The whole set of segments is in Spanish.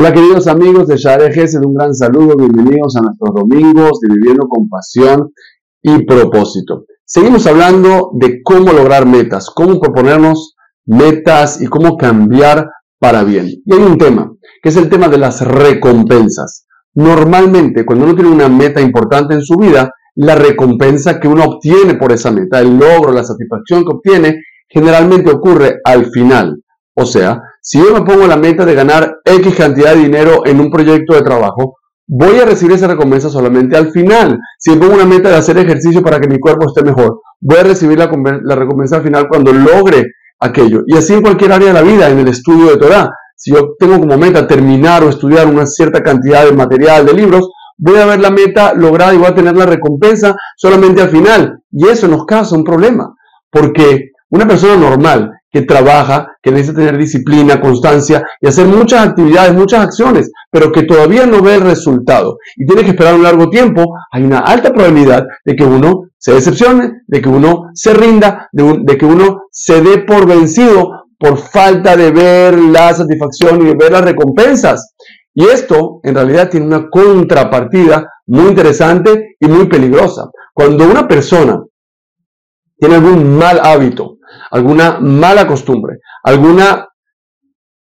Hola queridos amigos de Share un gran saludo, bienvenidos a nuestros domingos de Viviendo con Pasión y Propósito. Seguimos hablando de cómo lograr metas, cómo proponernos metas y cómo cambiar para bien. Y hay un tema, que es el tema de las recompensas. Normalmente, cuando uno tiene una meta importante en su vida, la recompensa que uno obtiene por esa meta, el logro, la satisfacción que obtiene, generalmente ocurre al final. O sea, si yo me pongo la meta de ganar X cantidad de dinero en un proyecto de trabajo, voy a recibir esa recompensa solamente al final. Si me pongo una meta de hacer ejercicio para que mi cuerpo esté mejor, voy a recibir la, recompensa al final cuando logre aquello. Y así en cualquier área de la vida, en el estudio de Torah. Si yo tengo como meta terminar o estudiar una cierta cantidad de material, de libros, voy a ver la meta lograda y voy a tener la recompensa solamente al final. Y eso nos causa un problema, porque una persona normal que trabaja, que necesita tener disciplina, constancia y hacer muchas actividades, muchas acciones, pero que todavía no ve el resultado y tiene que esperar un largo tiempo, hay una alta probabilidad de que uno se decepcione, de que uno se rinda, de, que uno se dé por vencido por falta de ver la satisfacción y de ver las recompensas. Y esto en realidad tiene una contrapartida muy interesante y muy peligrosa. Cuando una persona tiene algún mal hábito, alguna mala costumbre, alguna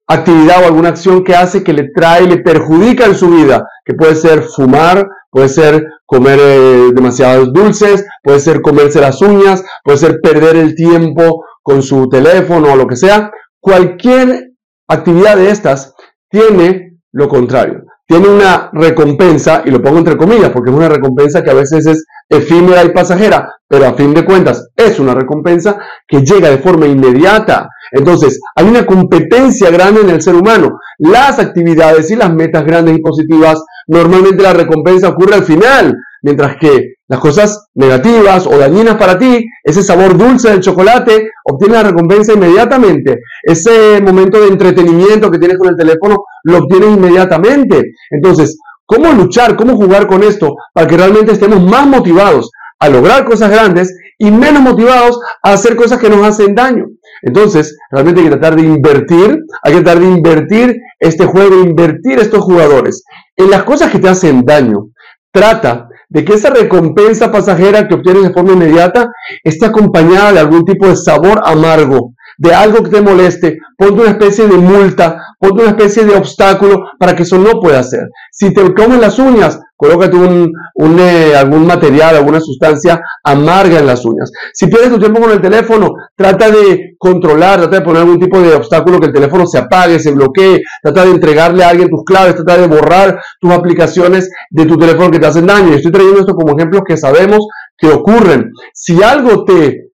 actividad o alguna acción que hace que le trae, le perjudica en su vida, que puede ser fumar, puede ser comer eh, demasiados dulces, puede ser comerse las uñas, puede ser perder el tiempo con su teléfono o lo que sea. Cualquier actividad de estas tiene lo contrario. Tiene una recompensa, y lo pongo entre comillas, porque es una recompensa que a veces es efímera y pasajera, pero a fin de cuentas es una recompensa que llega de forma inmediata. Entonces, hay una competencia grande en el ser humano. Las actividades y las metas grandes y positivas, normalmente la recompensa ocurre al final, mientras que las cosas negativas o dañinas para ti, ese sabor dulce del chocolate, obtiene la recompensa inmediatamente. Ese momento de entretenimiento que tienes con el teléfono, lo obtienes inmediatamente. Entonces, ¿Cómo luchar, cómo jugar con esto para que realmente estemos más motivados a lograr cosas grandes y menos motivados a hacer cosas que nos hacen daño? Entonces, realmente hay que tratar de invertir, hay que tratar de invertir este juego, invertir estos jugadores en las cosas que te hacen daño. Trata de que esa recompensa pasajera que obtienes de forma inmediata esté acompañada de algún tipo de sabor amargo, de algo que te moleste, ponte una especie de multa, ponte una especie de obstáculo para que eso no pueda ser. Si te comen las uñas, colócate eh, algún material, alguna sustancia amarga en las uñas. Si pierdes tu tiempo con el teléfono, trata de controlar, trata de poner algún tipo de obstáculo que el teléfono se apague, se bloquee, trata de entregarle a alguien tus claves, trata de borrar tus aplicaciones de tu teléfono que te hacen daño. Y estoy trayendo esto como ejemplos que sabemos que ocurren. Si algo te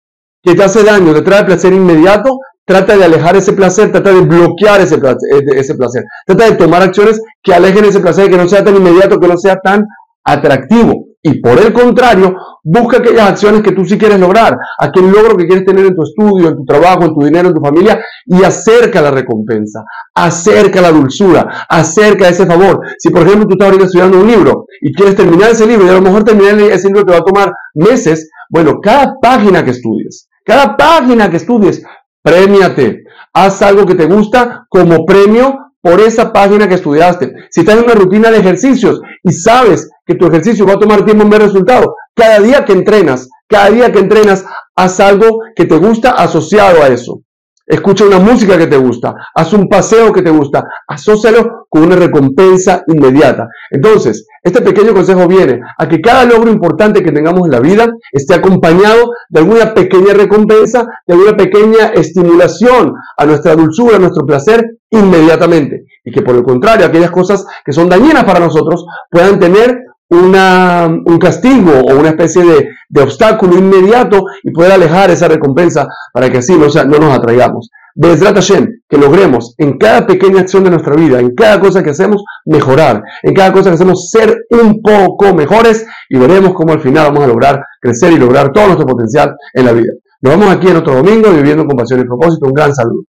que te hace daño, te trae placer inmediato, trata de alejar ese placer, trata de bloquear ese placer, eh, ese placer, trata de tomar acciones que alejen ese placer, que no sea tan inmediato, que no sea tan atractivo. Y por el contrario, busca aquellas acciones que tú sí quieres lograr, aquel logro que quieres tener en tu estudio, en tu trabajo, en tu dinero, en tu familia, y acerca la recompensa, acerca la dulzura, acerca ese favor. Si por ejemplo tú estás ahorita estudiando un libro y quieres terminar ese libro, y a lo mejor terminar ese libro te va a tomar meses, bueno, cada página que estudies, cada página que estudies, premiate. Haz algo que te gusta como premio por esa página que estudiaste. Si estás en una rutina de ejercicios y sabes que tu ejercicio va a tomar tiempo en ver resultados, cada día que entrenas, cada día que entrenas, haz algo que te gusta asociado a eso. Escucha una música que te gusta, haz un paseo que te gusta, asócialo con una recompensa inmediata. Entonces, este pequeño consejo viene a que cada logro importante que tengamos en la vida esté acompañado de alguna pequeña recompensa, de alguna pequeña estimulación a nuestra dulzura, a nuestro placer inmediatamente. Y que por el contrario, aquellas cosas que son dañinas para nosotros puedan tener un castigo o una especie de, obstáculo inmediato y poder alejar esa recompensa para que así no, no nos atraigamos. Bezrat Hashem, que logremos en cada pequeña acción de nuestra vida, en cada cosa que hacemos, mejorar, en cada cosa que hacemos, ser un poco mejores y veremos cómo al final vamos a lograr crecer y lograr todo nuestro potencial en la vida. Nos vemos aquí en otro domingo viviendo con pasión y propósito. Un gran saludo.